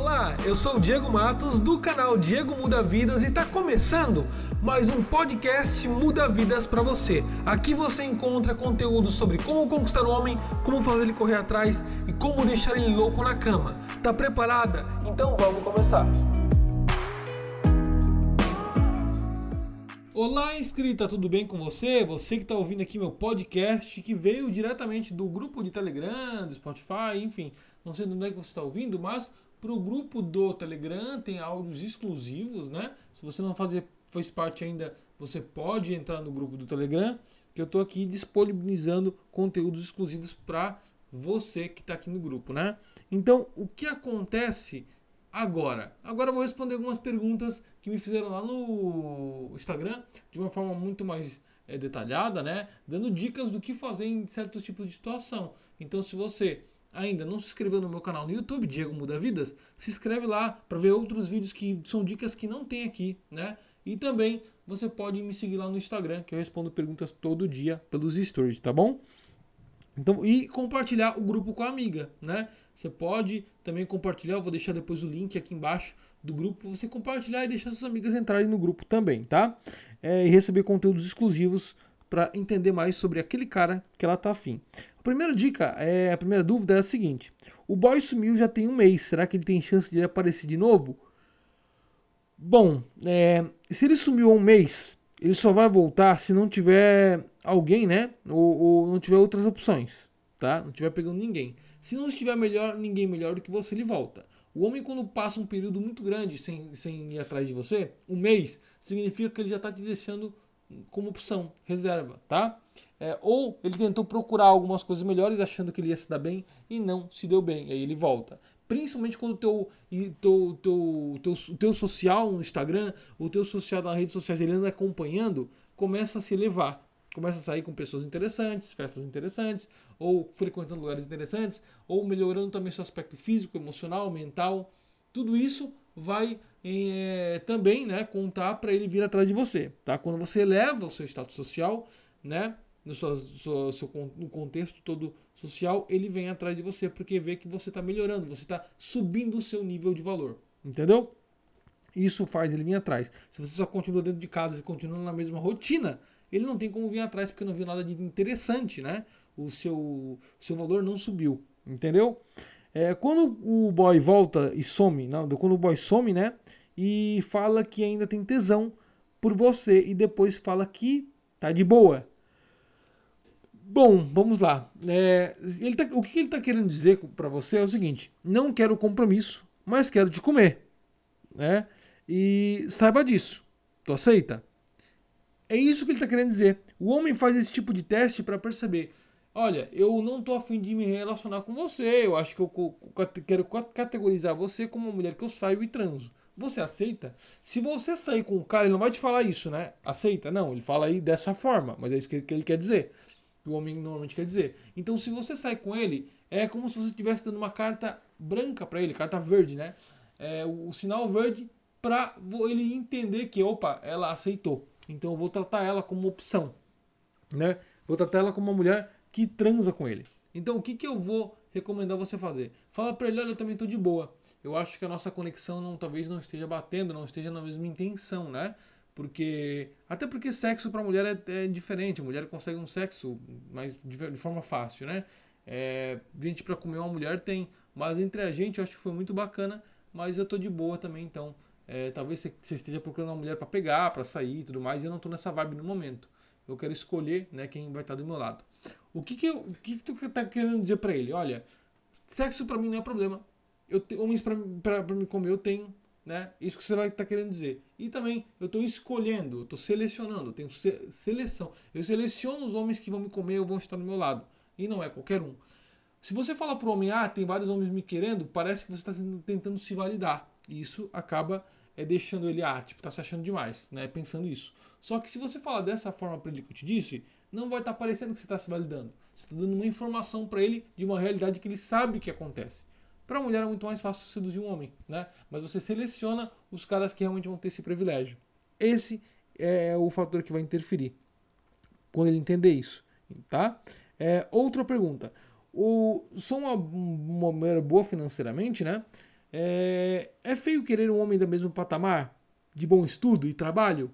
Olá, eu sou o Diego Matos do canal Diego Muda Vidas e está começando mais um podcast Muda Vidas para você. Aqui você encontra conteúdo sobre como conquistar o homem, como fazer ele correr atrás e como deixar ele louco na cama. Tá preparada? Então vamos começar. Olá, inscrita, tudo bem com você? Você que está ouvindo aqui meu podcast, que veio diretamente do grupo de Telegram, do Spotify, enfim, não sei de onde é que você está ouvindo, mas para o grupo do Telegram tem áudios exclusivos, né? Se você não fazer, fez parte ainda, você pode entrar no grupo do Telegram, que eu estou aqui disponibilizando conteúdos exclusivos para você que está aqui no grupo, né? Então, o que acontece agora? Agora eu vou responder algumas perguntas que me fizeram lá no Instagram de uma forma muito mais é, detalhada, né? Dando dicas do que fazer em certos tipos de situação. Então, se você ainda não se inscreveu no meu canal no YouTube, Diego Muda Vidas, se inscreve lá para ver outros vídeos que são dicas que não tem aqui, né? E também você pode me seguir lá no Instagram, que eu respondo perguntas todo dia pelos stories, tá bom? Então, e compartilhar o grupo com a amiga, né? Você pode também compartilhar, eu vou deixar depois o link aqui embaixo do grupo, você compartilhar e deixar suas amigas entrarem no grupo também, tá? É, e receber conteúdos exclusivos para entender mais sobre aquele cara que ela tá afim. A primeira dica, é, a primeira dúvida é a seguinte: o boy sumiu já tem um mês, será que ele tem chance de ele aparecer de novo? Bom, é, se ele sumiu um mês, ele só vai voltar se não tiver alguém, né? Ou, ou, não tiver outras opções, tá? Não tiver pegando ninguém. Se não estiver melhor, ninguém melhor do que você, ele volta. O homem, quando passa um período muito grande sem, sem ir atrás de você, um mês, significa que ele já está te deixando como opção, reserva, tá? É, ou ele tentou procurar algumas coisas melhores achando que ele ia se dar bem e não se deu bem, aí ele volta. Principalmente quando o teu, teu, teu, teu, teu social no Instagram, o teu social nas redes sociais ele anda acompanhando, começa a se elevar. Começa a sair com pessoas interessantes, festas interessantes, ou frequentando lugares interessantes, ou melhorando também seu aspecto físico, emocional, mental. Tudo isso vai é, também né, contar para ele vir atrás de você. Tá? Quando você eleva o seu status social, né, no, seu, seu, seu, no contexto todo social, ele vem atrás de você porque vê que você está melhorando, você está subindo o seu nível de valor. Entendeu? Isso faz ele vir atrás. Se você só continua dentro de casa e continua na mesma rotina, ele não tem como vir atrás porque não viu nada de interessante, né? O seu, seu valor não subiu. Entendeu? É, quando o boy volta e some, não, quando o boy some, né? E fala que ainda tem tesão por você e depois fala que tá de boa. Bom, vamos lá. É, ele tá, o que ele está querendo dizer para você é o seguinte: não quero compromisso, mas quero te comer, né? E saiba disso. Tu aceita? É isso que ele está querendo dizer. O homem faz esse tipo de teste para perceber Olha, eu não tô afim de me relacionar com você. Eu acho que eu quero categorizar você como uma mulher que eu saio e transo. Você aceita? Se você sair com o cara, ele não vai te falar isso, né? Aceita? Não, ele fala aí dessa forma, mas é isso que ele quer dizer. Que o homem normalmente quer dizer. Então, se você sai com ele, é como se você estivesse dando uma carta branca para ele, carta verde, né? É, o, sinal verde para ele entender que, opa, ela aceitou. Então, eu vou tratar ela como opção, né? Vou tratar ela como uma mulher que transa com ele. Então o que, que eu vou recomendar você fazer? Fala para ele, olha, eu também estou de boa. Eu acho que a nossa conexão não, talvez não esteja batendo, não esteja na mesma intenção, né? Porque até porque sexo para mulher é, é, diferente. A mulher consegue um sexo mais de, de forma fácil, né? É, gente para comer uma mulher tem, mas entre a gente eu acho que foi muito bacana. Mas eu tô de boa também, então é, talvez você esteja procurando uma mulher para pegar, para sair e tudo mais. E eu não tô nessa vibe no momento. Eu quero escolher, né, quem vai estar do meu lado. O que que, o que, que tu tá querendo dizer para ele? Olha, sexo para mim não é problema. Eu te, homens para me comer eu tenho, né? Isso que você vai estar tá querendo dizer. E também eu estou escolhendo, eu estou selecionando, eu tenho se, seleção. Eu seleciono os homens que vão me comer ou vão estar do meu lado. E não é qualquer um. Se você fala para o homem, ah, tem vários homens me querendo, parece que você está tentando se validar. E isso acaba é, deixando ele, ah, tipo, tá se achando demais, né? Pensando isso. Só que se você falar dessa forma para ele que eu te disse, não vai estar tá parecendo que você está se validando. Você está dando uma informação para ele de uma realidade que ele sabe que acontece. Para a mulher é muito mais fácil seduzir um homem, né? Mas você seleciona os caras que realmente vão ter esse privilégio. Esse é o fator que vai interferir quando ele entender isso, tá? É, outra pergunta. O, sou uma, uma mulher boa financeiramente, né? É, é feio querer um homem do mesmo patamar? De bom estudo e trabalho?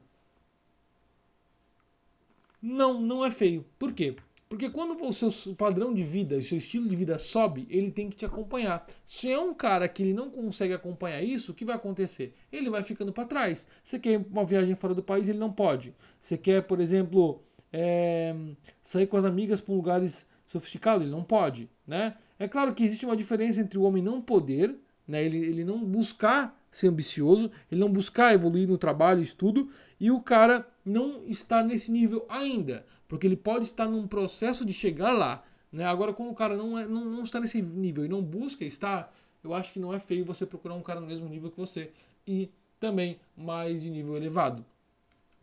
Não, não é feio. Por quê? Porque quando o seu padrão de vida, o seu estilo de vida sobe, ele tem que te acompanhar. Se é um cara que ele não consegue acompanhar isso, o que vai acontecer? Ele vai ficando para trás. Você quer uma viagem fora do país, ele não pode. Você quer, por exemplo, é, sair com as amigas para lugares sofisticados, ele não pode, né? É claro que existe uma diferença entre o homem não poder, né? Ele, ele não buscar ser ambicioso, ele não buscar evoluir no trabalho, estudo, e o cara não estar nesse nível ainda. Porque ele pode estar num processo de chegar lá. Né? Agora, quando o cara não, é, não, não está nesse nível e não busca estar, eu acho que não é feio você procurar um cara no mesmo nível que você e também mais de nível elevado.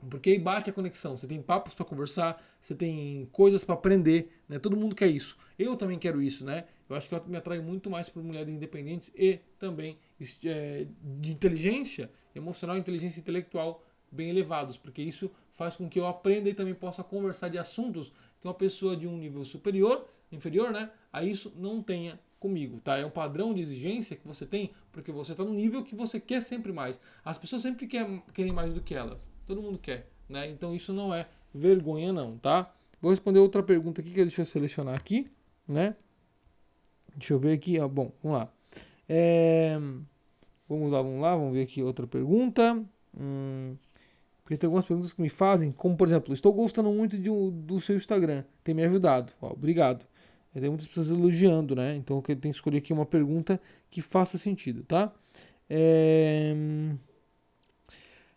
Porque aí bate a conexão, você tem papos para conversar, você tem coisas para aprender, né? Todo mundo quer isso. Eu também quero isso, né? Eu acho que eu me atraio muito mais por mulheres independentes e também é, de inteligência emocional, inteligência intelectual bem elevados, porque isso faz com que eu aprenda e também possa conversar de assuntos que uma pessoa de um nível superior, inferior, né, a isso não tenha comigo, tá? É um padrão de exigência que você tem, porque você está no nível que você quer sempre mais. As pessoas sempre querem, querem mais do que elas. Todo mundo quer, né? Então isso não é vergonha não, tá? Vou responder outra pergunta aqui que deixa eu selecionar aqui, né? Deixa eu ver aqui, ah, bom, vamos lá. É... Vamos lá, vamos lá, vamos ver aqui outra pergunta. Hum... Porque tem algumas perguntas que me fazem, como por exemplo, estou gostando muito de, do seu Instagram, tem me ajudado. Ó, obrigado. Tem muitas pessoas elogiando, né? Então eu tenho que escolher aqui uma pergunta que faça sentido, tá? É...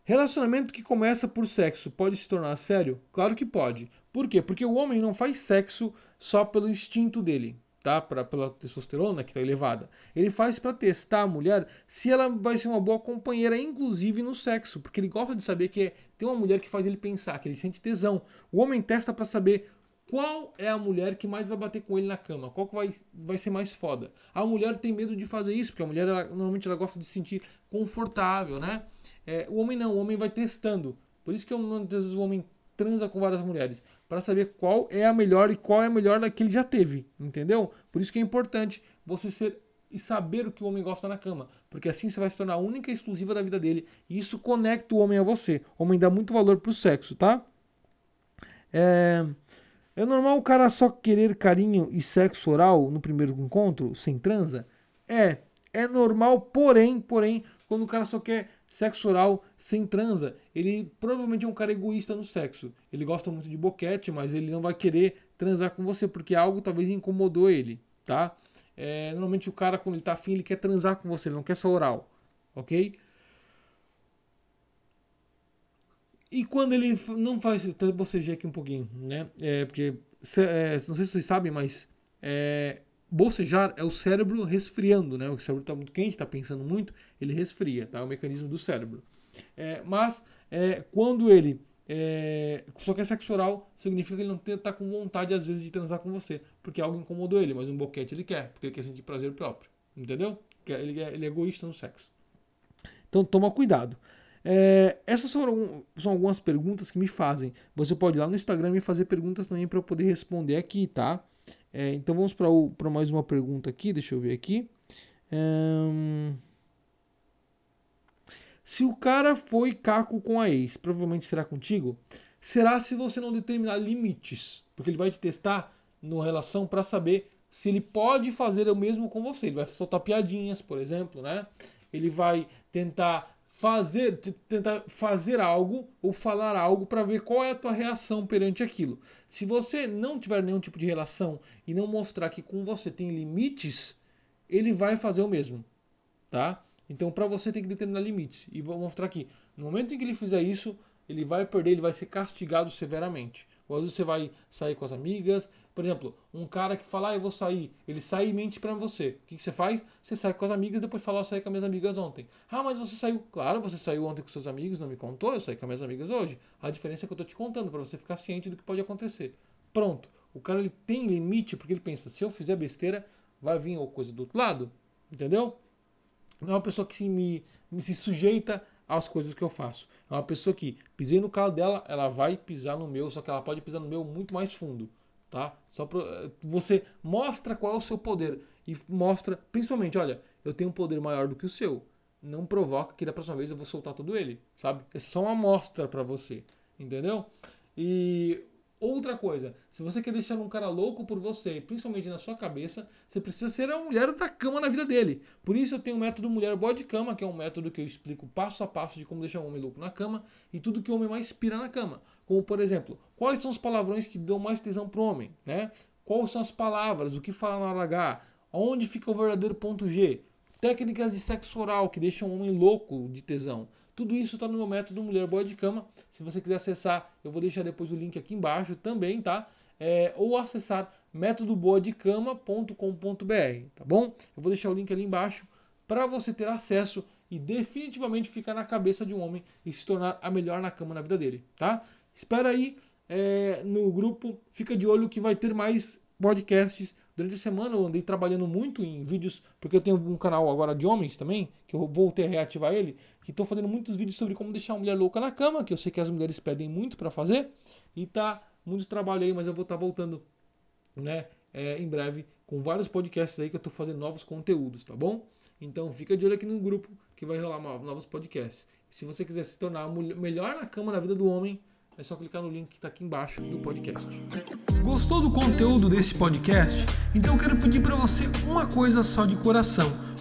Relacionamento que começa por sexo pode se tornar sério? Claro que pode. Por quê? Porque o homem não faz sexo só pelo instinto dele tá? Pra, pela testosterona que está elevada. Ele faz para testar a mulher se ela vai ser uma boa companheira, inclusive no sexo, porque ele gosta de saber que tem uma mulher que faz ele pensar, que ele sente tesão. O homem testa para saber qual é a mulher que mais vai bater com ele na cama, qual que vai, vai ser mais foda. A mulher tem medo de fazer isso, porque a mulher ela, normalmente ela gosta de se sentir confortável, né? É, o homem não, o homem vai testando. Por isso que muitas vezes o homem transa com várias mulheres para saber qual é a melhor e qual é a melhor da que ele já teve, entendeu? Por isso que é importante você ser e saber o que o homem gosta na cama, porque assim você vai se tornar única e exclusiva da vida dele, e isso conecta o homem a você. O homem dá muito valor pro sexo, tá? É, é normal o cara só querer carinho e sexo oral no primeiro encontro, sem transa? É, é normal, porém, porém, quando o cara só quer sexo oral sem transa, ele provavelmente é um cara egoísta no sexo. Ele gosta muito de boquete, mas ele não vai querer transar com você porque algo talvez incomodou ele, tá? É, normalmente o cara quando ele tá afim, ele quer transar com você, ele não quer só oral, ok? E quando ele não faz, bocejei aqui um pouquinho, né? É, porque, é, não sei se vocês sabem, mas é, bocejar é o cérebro resfriando, né? O cérebro está muito quente, está pensando muito, ele resfria, tá? É o mecanismo do cérebro. É, mas é, quando ele é, só quer sexo oral, significa que ele não está com vontade às vezes de transar com você, porque algo incomodou ele, mas um boquete ele quer, porque ele quer sentir prazer próprio, entendeu? Ele é, ele é egoísta no sexo. Então toma cuidado. É, essas são, são, algumas perguntas que me fazem. Você pode ir lá no Instagram me fazer perguntas também para eu poder responder aqui, tá? É, então vamos para mais uma pergunta aqui, deixa eu ver aqui. se o cara foi caco com a ex, provavelmente será contigo? Será se você não determinar limites, porque ele vai te testar no relação para saber se ele pode fazer o mesmo com você. Ele vai soltar piadinhas, por exemplo, né? Ele vai tentar fazer, tentar fazer algo ou falar algo para ver qual é a tua reação perante aquilo. Se você não tiver nenhum tipo de relação e não mostrar que com você tem limites, ele vai fazer o mesmo, tá? Então, para você tem que determinar limites e vou mostrar aqui. No momento em que ele fizer isso, ele vai perder, ele vai ser castigado severamente. Ou às vezes você vai sair com as amigas. Por exemplo, um cara que fala, ah, eu vou sair. Ele sai e mente pra você. O que, que você faz? Você sai com as amigas depois fala, eu saí com as minhas amigas ontem. Ah, mas você saiu. Claro, você saiu ontem com seus amigos, não me contou, eu saí com as minhas amigas hoje. A diferença é que eu tô te contando para você ficar ciente do que pode acontecer. Pronto. O cara ele tem limite porque ele pensa, se eu fizer besteira, vai vir ou coisa do outro lado. Entendeu? Não é uma pessoa que se me, me se sujeita às coisas que eu faço. É uma pessoa que pisei no carro dela, ela vai pisar no meu, só que ela pode pisar no meu muito mais fundo, tá? Só pra, você mostra qual é o seu poder. e mostra, principalmente, olha, eu tenho um poder maior do que o seu. Não provoca que da próxima vez eu vou soltar todo ele, sabe? É só uma amostra para você, entendeu? E outra coisa, se você quer deixar um cara louco por você, principalmente na sua cabeça, você precisa ser a mulher da cama na vida dele. Por isso eu tenho o método Mulher Bode Cama, que é um método que eu explico passo a passo de como deixar um homem louco na cama e tudo que o homem mais pira na cama. Como por exemplo, quais são os palavrões que dão mais tesão pro homem, né? Quais são as palavras, o que falar na hora H, Onde fica o verdadeiro ponto G? Técnicas de sexo oral que deixam um homem louco de tesão. Tudo isso está no meu método Mulher Boa de Cama. Se você quiser acessar, eu vou deixar depois o link aqui embaixo também, tá? É, ou acessar métodoboadecama.com.br, tá bom? Eu vou deixar o link ali embaixo para você ter acesso e definitivamente ficar na cabeça de um homem e se tornar a melhor na cama na vida dele, tá? Espera aí é, no grupo, fica de olho que vai ter mais podcasts Durante a semana eu andei trabalhando muito em vídeos, porque eu tenho um canal agora de homens também, que eu voltei a reativar ele, que estou fazendo muitos vídeos sobre como deixar uma mulher louca na cama, que eu sei que as mulheres pedem muito para fazer, e tá muito trabalho aí, mas eu vou estar tá voltando, né, é, em breve, com vários podcasts aí que eu estou fazendo novos conteúdos, tá bom? Então fica de olho aqui no grupo que vai rolar novos podcasts. Se você quiser se tornar melhor na cama na vida do homem, é só clicar no link que está aqui embaixo do podcast. Gostou do conteúdo desse podcast? Então eu quero pedir para você uma coisa só de coração